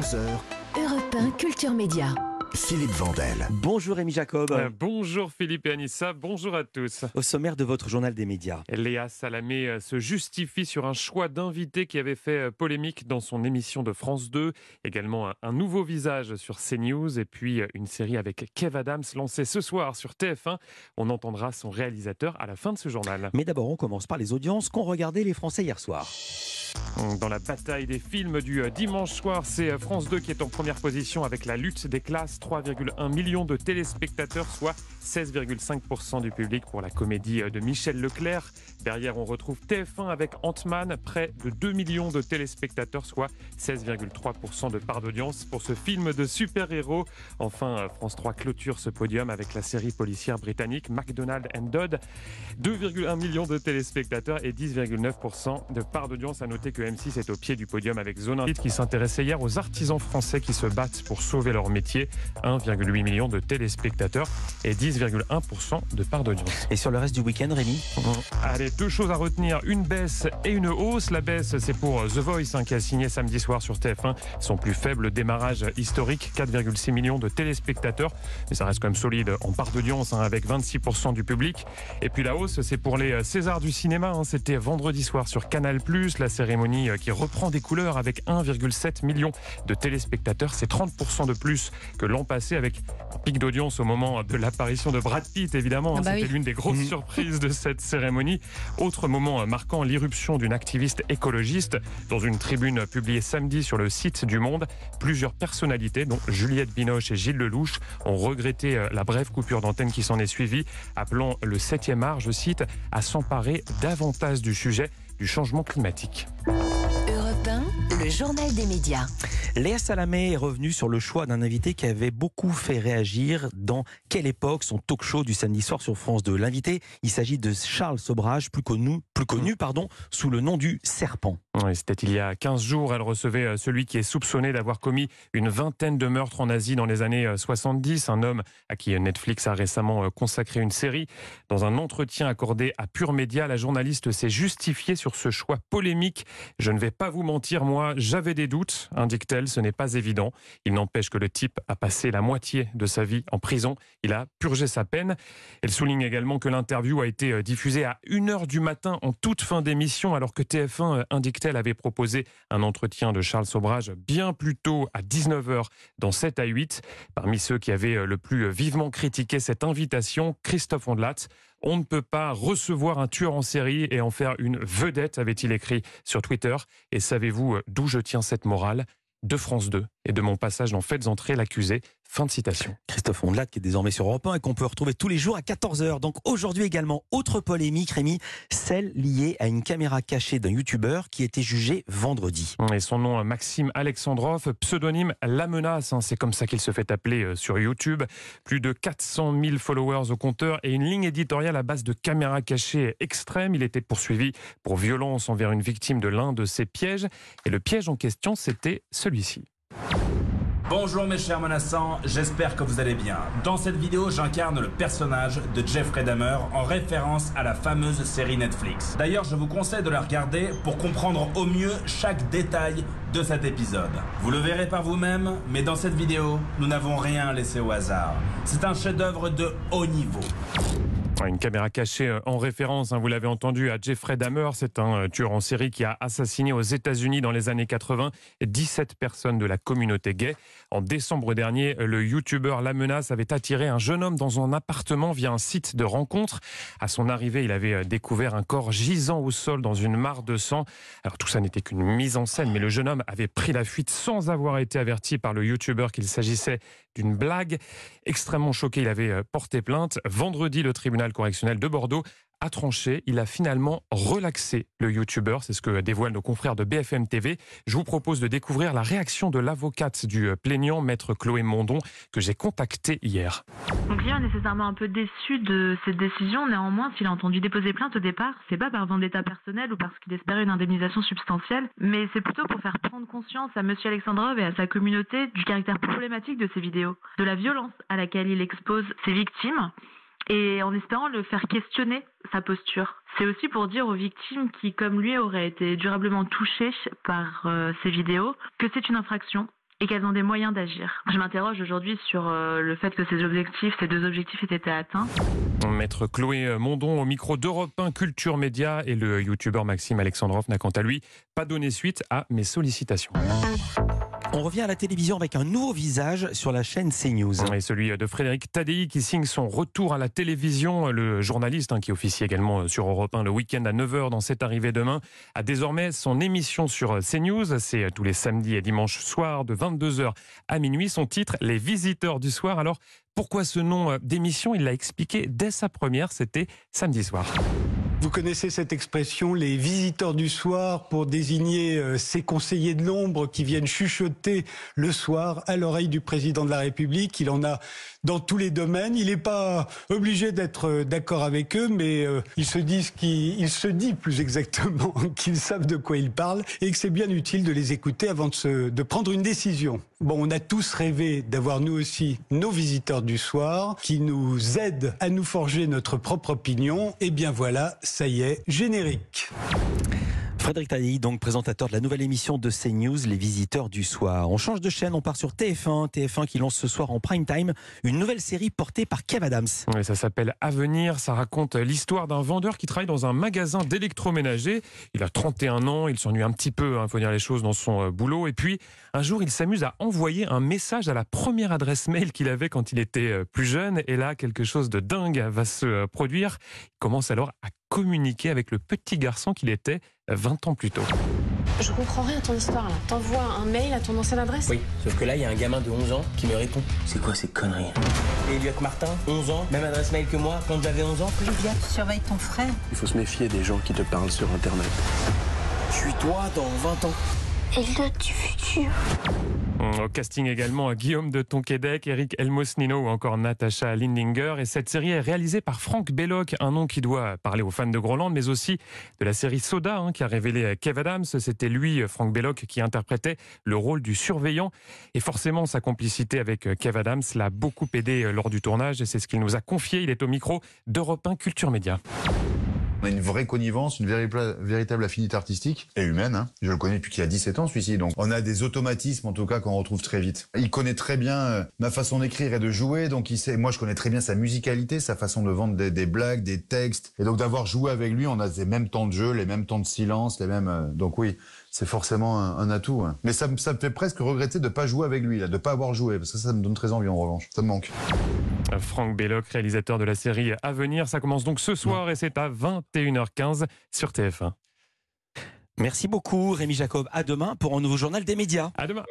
11h. Europe 1 Culture Média. Philippe Vandel. Bonjour Rémi Jacob. Euh, bonjour Philippe et Anissa, bonjour à tous. Au sommaire de votre journal des médias. Léa Salamé euh, se justifie sur un choix d'invité qui avait fait euh, polémique dans son émission de France 2. Également un, un nouveau visage sur CNews et puis une série avec Kev Adams lancée ce soir sur TF1. On entendra son réalisateur à la fin de ce journal. Mais d'abord, on commence par les audiences qu'ont regardé les Français hier soir. Dans la bataille des films du dimanche soir, c'est France 2 qui est en première position avec la lutte des classes. 3,1 millions de téléspectateurs, soit 16,5% du public pour la comédie de Michel Leclerc. Derrière, on retrouve TF1 avec Ant-Man, près de 2 millions de téléspectateurs, soit 16,3% de part d'audience pour ce film de super-héros. Enfin, France 3 clôture ce podium avec la série policière britannique McDonald and Dodd. 2,1 millions de téléspectateurs et 10,9% de part d'audience. À noter que M6 est au pied du podium avec Zone 1 qui s'intéressait hier aux artisans français qui se battent pour sauver leur métier. 1,8 million de téléspectateurs et 10,1% de part d'audience. Et sur le reste du week-end, Rémi Allez, deux choses à retenir, une baisse et une hausse. La baisse, c'est pour The Voice hein, qui a signé samedi soir sur TF1 son plus faible démarrage historique, 4,6 millions de téléspectateurs. Mais ça reste quand même solide en part d'audience hein, avec 26% du public. Et puis la hausse, c'est pour les Césars du cinéma. Hein. C'était vendredi soir sur Canal+, la cérémonie qui reprend des couleurs avec 1,7 million de téléspectateurs. C'est 30% de plus que l'an passé avec un pic d'audience au moment de l'apparition de Brad Pitt, évidemment. Ah bah C'était oui. l'une des grosses Mhm. surprises de cette cérémonie. Autre moment marquant l'irruption d'une activiste écologiste. Dans une tribune publiée samedi sur le site du Monde, plusieurs personnalités, dont Juliette Binoche et Gilles Lelouch, ont regretté euh, la brève coupure d'antenne qui s'en est suivie, appelant le 7e art, je cite, à s'emparer davantage du sujet du changement climatique. Europe 1, le journal des médias. Léa Salamé est revenue sur le choix d'un invité qui avait beaucoup fait réagir dans Quelle époque son talk show du samedi soir sur France 2. L'invité, il s'agit de Charles Sobrage, plus connu, plus connu pardon, sous le nom du Serpent. C'était il y a 15 jours. Elle recevait euh, celui qui est soupçonné d'avoir commis une vingtaine de meurtres en Asie dans les années euh, 70. Un homme à qui euh, Netflix a récemment euh, consacré une série. Dans un entretien accordé à Pure Média, la journaliste s'est justifiée sur ce choix polémique. Je ne vais pas vous mentir, moi, j'avais des doutes, indique-t-elle. Ce n'est pas évident. Il n'empêche que le type a passé la moitié de sa vie en prison. Il a purgé sa peine. Elle souligne également que l'interview a été euh, diffusée à 1h du matin en toute fin d'émission, alors que TF1, euh, indique-t-elle, avait proposé un entretien de Charles Sobrage bien plus tôt à 19h dans 7 à 8. Parmi ceux qui avaient euh, le plus vivement critiqué cette invitation, Christophe Ondelat. On ne peut pas recevoir un tueur en série et en faire une vedette, avait-il écrit sur Twitter. Et savez-vous d'où je tiens cette morale? De France 2 et de mon passage dans Faites entrer l'accusé. Fin de citation. Christophe Ondelat qui est désormais sur Europe 1 et qu'on peut retrouver tous les jours à 14h. Donc aujourd'hui également, autre polémique, Rémi, celle liée à une caméra cachée d'un youtubeur qui était jugé vendredi. Et son nom, Maxime Alexandrov, pseudonyme La Menace, hein, c'est comme ça qu'il se fait appeler euh, sur YouTube. Plus de 400 000 followers au compteur et une ligne éditoriale à base de caméras cachées extrêmes. Il était poursuivi pour violence envers une victime de l'un de ses pièges. Et le piège en question, c'était celui-ci. Bonjour mes chers menaçants, j'espère que vous allez bien. Dans cette vidéo, j'incarne le personnage de Jeffrey Dahmer en référence à la fameuse série Netflix. D'ailleurs, je vous conseille de la regarder pour comprendre au mieux chaque détail de cet épisode. Vous le verrez par vous-même, mais dans cette vidéo, nous n'avons rien laissé au hasard. C'est un chef-d'œuvre de haut niveau. Une caméra cachée euh, en référence, hein, vous l'avez entendu, à Jeffrey Dahmer. C'est un euh, tueur en série qui a assassiné aux États-Unis dans les années 80 17 personnes de la communauté gay. En décembre dernier, le youtubeur La Menace avait attiré un jeune homme dans son appartement via un site de rencontre. À son arrivée, il avait euh, découvert un corps gisant au sol dans une mare de sang. Alors tout ça n'était qu'une mise en scène, mais le jeune homme avait pris la fuite sans avoir été averti par le youtubeur qu'il s'agissait d'une blague. Extrêmement choqué, il avait porté plainte. Vendredi, le tribunal correctionnel de Bordeaux a tranché. Il a finalement relaxé le youtubeur. C'est ce que dévoilent nos confrères de BFM TV. Je vous propose de découvrir la réaction de l'avocate du euh, plaignant, maître Chloé Mondon, que j'ai contacté hier. Mon client est nécessairement un peu déçu de cette décision. Néanmoins, s'il a entendu déposer plainte au départ, c'est pas par vendetta personnelle ou parce qu'il espérait une indemnisation substantielle, mais c'est plutôt pour faire prendre conscience à Monsieur Alexandrov et à sa communauté du caractère problématique de ces vidéos, de la violence à laquelle il expose ses victimes et en espérant le faire questionner sa posture. C'est aussi pour dire aux victimes qui, comme lui, auraient été durablement touchées par euh, ces vidéos que c'est une infraction et qu'elles ont des moyens d'agir. Je m'interroge aujourd'hui sur euh, le fait que ces deux objectifs aient été atteints. Maître Chloé Mondon au micro d'Europe 1 Culture Média et le youtubeur Maxime Alexandrov n'a quant à lui pas donné suite à mes sollicitations. On revient à la télévision avec un nouveau visage sur la chaîne CNews. Et celui de Frédéric Tadei qui signe son retour à la télévision. Le journaliste hein, qui officie également sur Europe 1 le week-end à 9h dans cette arrivée demain a désormais son émission sur CNews. C'est tous les samedis et dimanches soirs de 22h à minuit. Son titre, Les Visiteurs du soir. Alors pourquoi ce nom d'émission? Il l'a expliqué dès sa première, c'était samedi soir. Vous connaissez cette expression, les visiteurs du soir, pour désigner euh, ces conseillers de l'ombre qui viennent chuchoter le soir à l'oreille du président de la République. Il en a dans tous les domaines. Il n'est pas obligé d'être euh, d'accord avec eux, mais euh, ils se dit plus exactement qu'ils savent de quoi ils parlent et que c'est bien utile de les écouter avant de, de prendre une décision. Bon, on a tous rêvé d'avoir nous aussi nos visiteurs du soir qui nous aident à nous forger notre propre opinion. Et bien voilà, ça y est, générique. Frédéric Tailly, donc présentateur de la nouvelle émission de CNews, Les Visiteurs du Soir. On change de chaîne, on part sur TF1. TF1 qui lance ce soir en prime time une nouvelle série portée par Kev Adams. Ça s'appelle Avenir. Ça raconte l'histoire d'un vendeur qui travaille dans un magasin d'électroménager. Il a 31 ans, il s'ennuie un petit peu, il hein, faut dire les choses, dans son euh, boulot. Et puis, un jour, il s'amuse à envoyer un message à la première adresse mail qu'il avait quand il était euh, plus jeune. Et là, quelque chose de dingue va se euh, produire. Il commence alors à communiquer avec le petit garçon qu'il était 20 ans plus tôt. Je comprends rien à ton histoire là. T'envoies un mail à ton ancienne adresse? Oui, sauf que là, il y a un gamin de 11 ans qui me répond. C'est quoi ces conneries? Elliot Martin, 11 ans, même adresse mail que moi quand j'avais 11 ans. Olivia, tu surveilles ton frère. Il faut se méfier des gens qui te parlent sur Internet. Je suis toi dans 20 ans. Elliot du futur. Au casting également Guillaume de Tonquédec, Eric Elmosnino ou encore Natasha Lindinger. Et cette série est réalisée par Franck Belloc, un nom qui doit parler aux fans de Groland, mais aussi de la série Soda, hein, qui a révélé Kev Adams. C'était lui, Franck Belloc, qui interprétait le rôle du surveillant. Et forcément, sa complicité avec Kev Adams l'a beaucoup aidé lors du tournage. Et c'est ce qu'il nous a confié. Il est au micro d'Europe 1 Culture Média. On a une vraie connivence, une véritable, affinité artistique et humaine. Hein. Je le connais depuis qu'il a 17 ans, celui-ci. Donc, on a des automatismes, en tout cas, qu'on retrouve très vite. Il connaît très bien euh, ma façon d'écrire et de jouer. Donc, il sait, moi, je connais très bien sa musicalité, sa façon de vendre des, blagues, des textes. Et donc, d'avoir joué avec lui, on a les mêmes temps de jeu, les mêmes temps de silence, les mêmes. Euh, donc, oui, c'est forcément un, atout. Hein. Mais ça, me fait presque regretter de pas jouer avec lui, là, de pas avoir joué, parce que ça me donne très envie en revanche. Ça me manque. Franck Belloc, réalisateur de la série À venir, ça commence donc ce soir et c'est à 21h15 sur TF1. Merci beaucoup Rémi Jacob. À demain pour un nouveau journal des médias. À demain.